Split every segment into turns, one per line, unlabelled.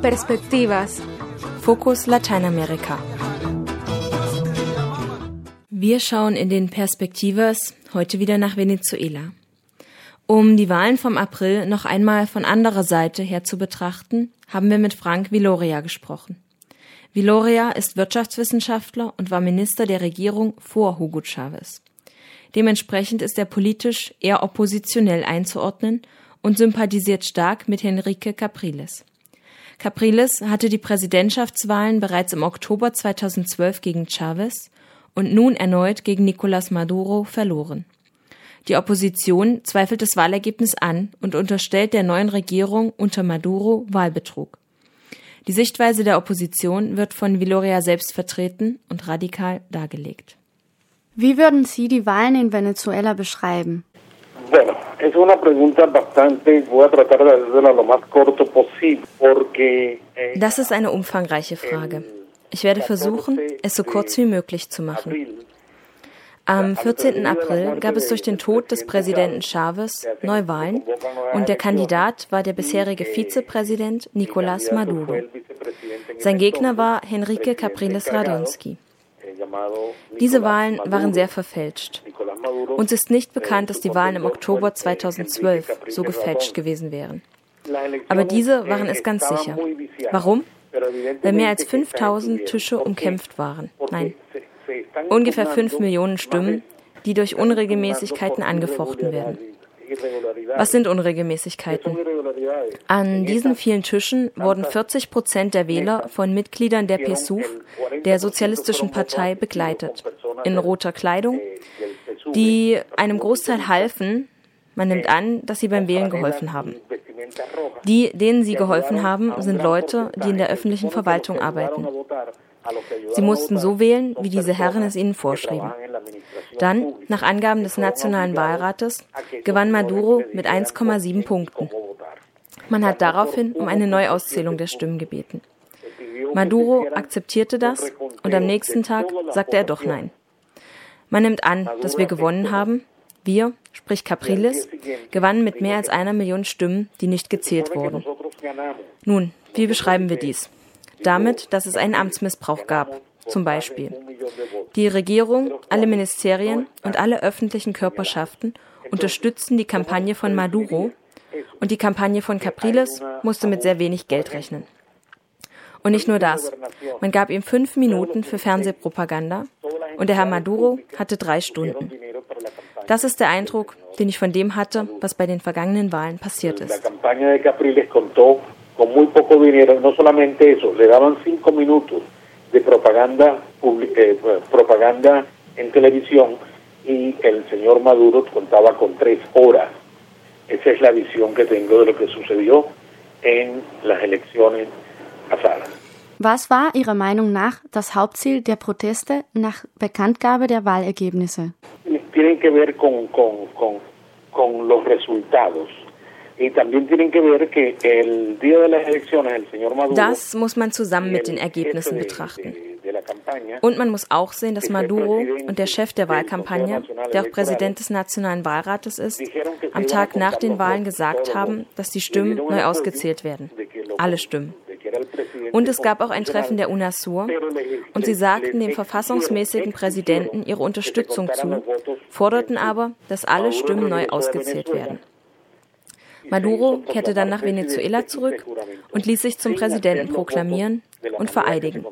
Perspectivas. Fokus Lateinamerika. Wir schauen in den Perspektivas heute wieder nach Venezuela. Um die Wahlen vom April noch einmal von anderer Seite her zu betrachten, haben wir mit Frank Viloria gesprochen. Viloria ist Wirtschaftswissenschaftler und war Minister der Regierung vor Hugo Chavez. Dementsprechend ist er politisch eher oppositionell einzuordnen und sympathisiert stark mit Henrique Capriles. Capriles hatte die Präsidentschaftswahlen bereits im Oktober 2012 gegen Chavez und nun erneut gegen Nicolás Maduro verloren. Die Opposition zweifelt das Wahlergebnis an und unterstellt der neuen Regierung unter Maduro Wahlbetrug. Die Sichtweise der Opposition wird von Viloria selbst vertreten und radikal dargelegt.
Wie würden Sie die Wahlen in Venezuela beschreiben?
Bueno, es una pregunta bastante, voy a tratar de hacerla lo más corto posible, porque...
Eh, das ist eine umfangreiche Frage. Ich werde versuchen, es so kurz wie möglich zu machen. Am 14. April gab es durch den Tod des Präsidenten Chavez Neuwahlen und der Kandidat war der bisherige Vizepräsident Nicolás Maduro. Sein Gegner war Henrique Capriles Radonsky. Diese Wahlen waren sehr verfälscht. Uns ist nicht bekannt, dass die Wahlen im Oktober 2012 so gefälscht gewesen wären. Aber diese waren es ganz sicher. Warum? weil mehr als 5000 Tische umkämpft waren. Nein, ungefähr 5 Millionen Stimmen, die durch Unregelmäßigkeiten angefochten werden. Was sind Unregelmäßigkeiten? An diesen vielen Tischen wurden 40 Prozent der Wähler von Mitgliedern der PSUV, der Sozialistischen Partei, begleitet, in roter Kleidung, die einem Großteil halfen, man nimmt an, dass sie beim Wählen geholfen haben. Die, denen sie geholfen haben, sind Leute, die in der öffentlichen Verwaltung arbeiten. Sie mussten so wählen, wie diese Herren es ihnen vorschrieben. Dann, nach Angaben des Nationalen Wahlrates, gewann Maduro mit 1,7 Punkten. Man hat daraufhin um eine Neuauszählung der Stimmen gebeten. Maduro akzeptierte das und am nächsten Tag sagte er doch nein. Man nimmt an, dass wir gewonnen haben, wir, sprich Capriles, gewannen mit mehr als einer Million Stimmen, die nicht gezählt wurden. Nun, wie beschreiben wir dies? Damit, dass es einen Amtsmissbrauch gab. Zum Beispiel. Die Regierung, alle Ministerien und alle öffentlichen Körperschaften unterstützten die Kampagne von Maduro und die Kampagne von Capriles musste mit sehr wenig Geld rechnen. Und nicht nur das. Man gab ihm fünf Minuten für Fernsehpropaganda und der Herr Maduro hatte drei Stunden. Das ist der Eindruck, den ich von dem hatte, was bei den vergangenen Wahlen passiert ist. eh, y el señor Maduro contaba con tres horas. Esa es la visión que tengo de lo que sucedió en las elecciones pasadas.
Was war Ihrer Meinung nach das Hauptziel der Proteste nach Bekanntgabe der Wahlergebnisse?
tienen que ver con, con, con, con los resultados. Das muss man zusammen mit den Ergebnissen betrachten.
Und man muss auch sehen, dass Maduro und der Chef der Wahlkampagne, der auch Präsident des Nationalen Wahlrates ist, am Tag nach den Wahlen gesagt haben, dass die Stimmen neu ausgezählt werden. Alle Stimmen. Und es gab auch ein Treffen der UNASUR und sie sagten dem verfassungsmäßigen Präsidenten ihre Unterstützung zu, forderten aber, dass alle Stimmen neu ausgezählt werden. Maduro kehrte dann nach Venezuela zurück und ließ sich zum Präsidenten proklamieren und vereidigen,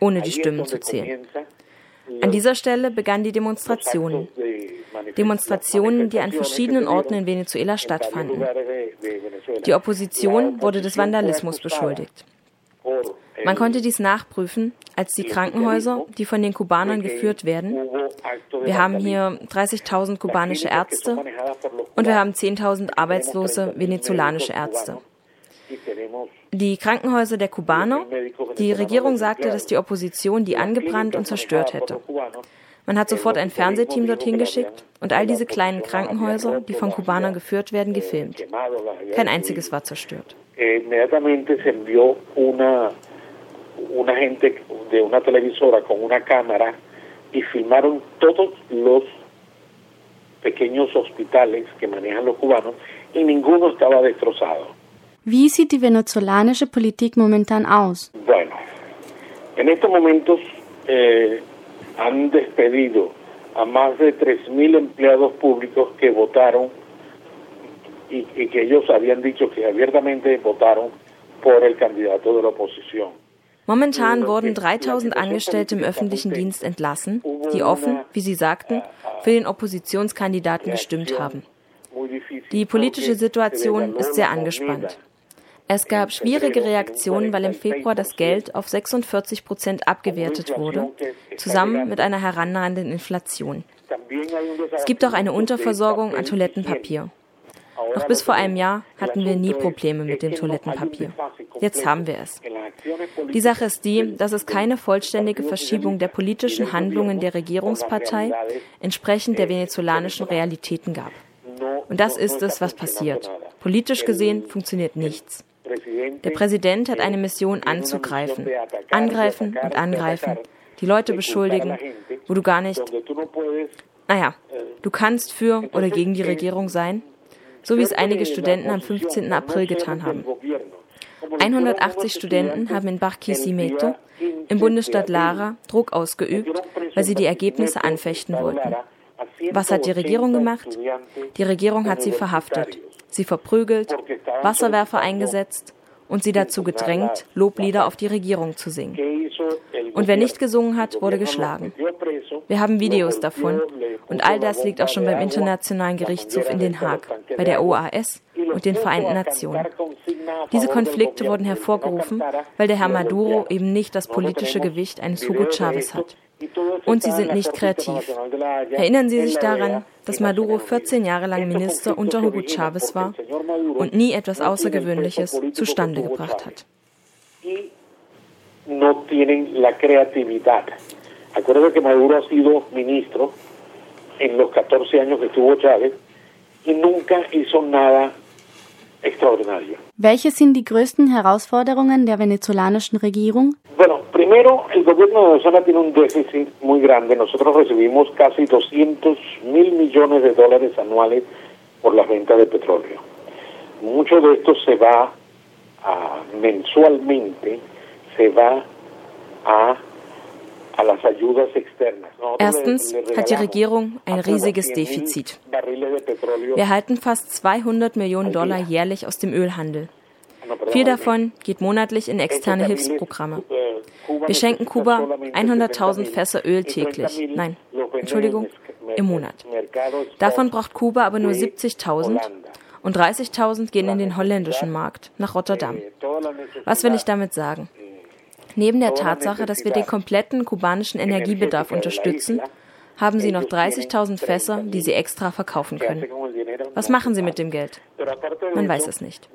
ohne die Stimmen zu zählen. An dieser Stelle begannen die Demonstrationen. Demonstrationen, die an verschiedenen Orten in Venezuela stattfanden. Die Opposition wurde des Vandalismus beschuldigt. Man konnte dies nachprüfen, als die Krankenhäuser, die von den Kubanern geführt werden. Wir haben hier 30.000 kubanische Ärzte und wir haben 10.000 arbeitslose venezolanische Ärzte. Die Krankenhäuser der Kubaner, die Regierung sagte, dass die Opposition die angebrannt und zerstört hätte. Man hat sofort ein Fernsehteam dorthin geschickt und all diese kleinen Krankenhäuser, die von Kubanern geführt werden, gefilmt. Kein einziges war zerstört.
una gente de una televisora con una cámara y filmaron todos los pequeños hospitales que manejan los cubanos y ninguno estaba destrozado.
Wie sieht die venezolanische Politik momentan aus?
Bueno, en estos momentos eh, han despedido a más de 3.000 empleados públicos que votaron y, y que ellos habían dicho que abiertamente votaron por el candidato de la oposición.
Momentan wurden 3000 Angestellte im öffentlichen Dienst entlassen, die offen, wie sie sagten, für den Oppositionskandidaten gestimmt haben. Die politische Situation ist sehr angespannt. Es gab schwierige Reaktionen, weil im Februar das Geld auf 46 Prozent abgewertet wurde, zusammen mit einer herannahenden Inflation. Es gibt auch eine Unterversorgung an Toilettenpapier. Noch bis vor einem Jahr hatten wir nie Probleme mit dem Toilettenpapier. Jetzt haben wir es. Die Sache ist die, dass es keine vollständige Verschiebung der politischen Handlungen der Regierungspartei entsprechend der venezolanischen Realitäten gab. Und das ist es, was passiert. Politisch gesehen funktioniert nichts. Der Präsident hat eine Mission anzugreifen. Angreifen und angreifen. Die Leute beschuldigen, wo du gar nicht. Naja, du kannst für oder gegen die Regierung sein, so wie es einige Studenten am 15. April getan haben. 180 Studenten haben in Barquisimeto im Bundesstaat Lara Druck ausgeübt, weil sie die Ergebnisse anfechten wollten. Was hat die Regierung gemacht? Die Regierung hat sie verhaftet, sie verprügelt, Wasserwerfer eingesetzt und sie dazu gedrängt, Loblieder auf die Regierung zu singen. Und wer nicht gesungen hat, wurde geschlagen. Wir haben Videos davon und all das liegt auch schon beim Internationalen Gerichtshof in Den Haag, bei der OAS und den Vereinten Nationen. Diese Konflikte wurden hervorgerufen, weil der Herr Maduro eben nicht das politische Gewicht eines Hugo Chavez hat. Und sie sind nicht kreativ. Erinnern Sie sich daran, dass Maduro 14 Jahre lang Minister unter Hugo Chavez war und nie etwas Außergewöhnliches zustande gebracht hat.
No tienen la creatividad. Acuérdate que Maduro ha sido ministro en los 14 años que estuvo Chávez y nunca hizo nada extraordinario.
Welche sind die größten Herausforderungen der venezolanischen Regierung?
Bueno, primero, el gobierno de Venezuela tiene un déficit muy grande. Nosotros recibimos casi 200 mil millones de dólares anuales por las ventas de petróleo. Mucho de esto se va a, mensualmente, se va a
Erstens hat die Regierung ein riesiges Defizit. Wir erhalten fast 200 Millionen Dollar jährlich aus dem Ölhandel. Viel davon geht monatlich in externe Hilfsprogramme. Wir schenken Kuba 100.000 Fässer Öl täglich. Nein, Entschuldigung, im Monat. Davon braucht Kuba aber nur 70.000 und 30.000 gehen in den holländischen Markt, nach Rotterdam. Was will ich damit sagen? Neben der Tatsache, dass wir den kompletten kubanischen Energiebedarf unterstützen, haben sie noch 30.000 Fässer, die sie extra verkaufen können. Was machen sie mit dem Geld? Man weiß es nicht.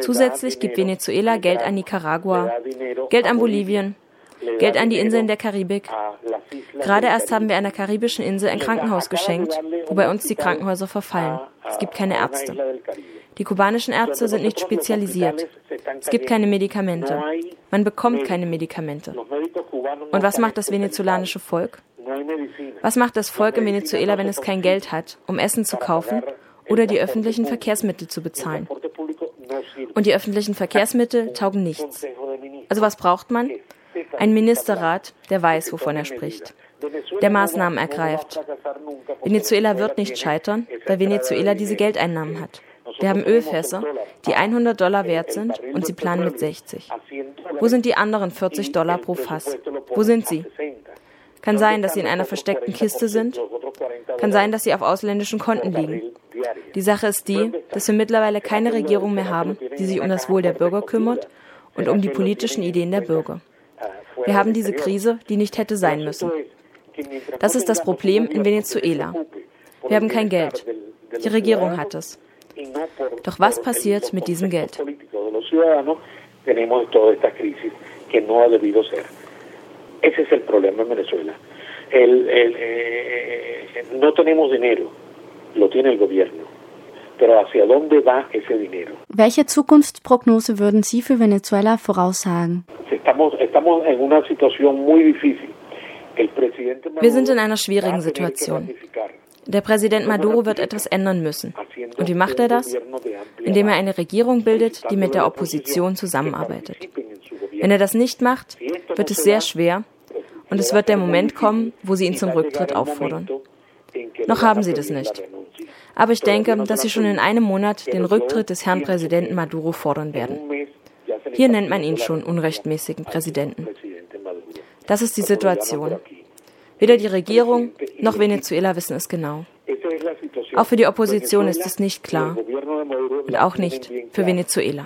Zusätzlich gibt Venezuela Geld an Nicaragua, Geld an Bolivien, Geld an die Inseln der Karibik. Gerade erst haben wir einer karibischen Insel ein Krankenhaus geschenkt, wo bei uns die Krankenhäuser verfallen. Es gibt keine Ärzte. Die kubanischen Ärzte sind nicht spezialisiert. Es gibt keine Medikamente. Man bekommt keine Medikamente. Und was macht das venezolanische Volk? Was macht das Volk in Venezuela, wenn es kein Geld hat, um Essen zu kaufen oder die öffentlichen Verkehrsmittel zu bezahlen? Und die öffentlichen Verkehrsmittel taugen nichts. Also was braucht man? Ein Ministerrat, der weiß, wovon er spricht, der Maßnahmen ergreift. Venezuela wird nicht scheitern, weil Venezuela diese Geldeinnahmen hat. Wir haben Ölfässer, die 100 Dollar wert sind und sie planen mit 60. Wo sind die anderen 40 Dollar pro Fass? Wo sind sie? Kann sein, dass sie in einer versteckten Kiste sind. Kann sein, dass sie auf ausländischen Konten liegen. Die Sache ist die, dass wir mittlerweile keine Regierung mehr haben, die sich um das Wohl der Bürger kümmert und um die politischen Ideen der Bürger. Wir haben diese Krise, die nicht hätte sein müssen. Das ist das Problem in Venezuela. Wir haben kein Geld. Die Regierung hat es. Doch was passiert mit diesem Geld?
Ese es el problema en Venezuela. El, el, eh, no tenemos dinero, lo tiene el gobierno. Pero hacia dónde va ese dinero?
Welche Zukunftsprognose würden Sie für Venezuela voraussagen?
Estamos, estamos en una situación muy difícil.
Wir sind in einer schwierigen Situation. Der Präsident Maduro wird etwas ändern müssen. Und wie macht er das? Indem er eine Regierung bildet, die mit der Opposition zusammenarbeitet. Wenn er das nicht macht, wird es sehr schwer und es wird der Moment kommen, wo sie ihn zum Rücktritt auffordern. Noch haben sie das nicht. Aber ich denke, dass sie schon in einem Monat den Rücktritt des Herrn Präsidenten Maduro fordern werden. Hier nennt man ihn schon unrechtmäßigen Präsidenten. Das ist die Situation. Weder die Regierung noch Venezuela wissen es genau. Auch für die Opposition ist es nicht klar. Und auch nicht für
Venezuela.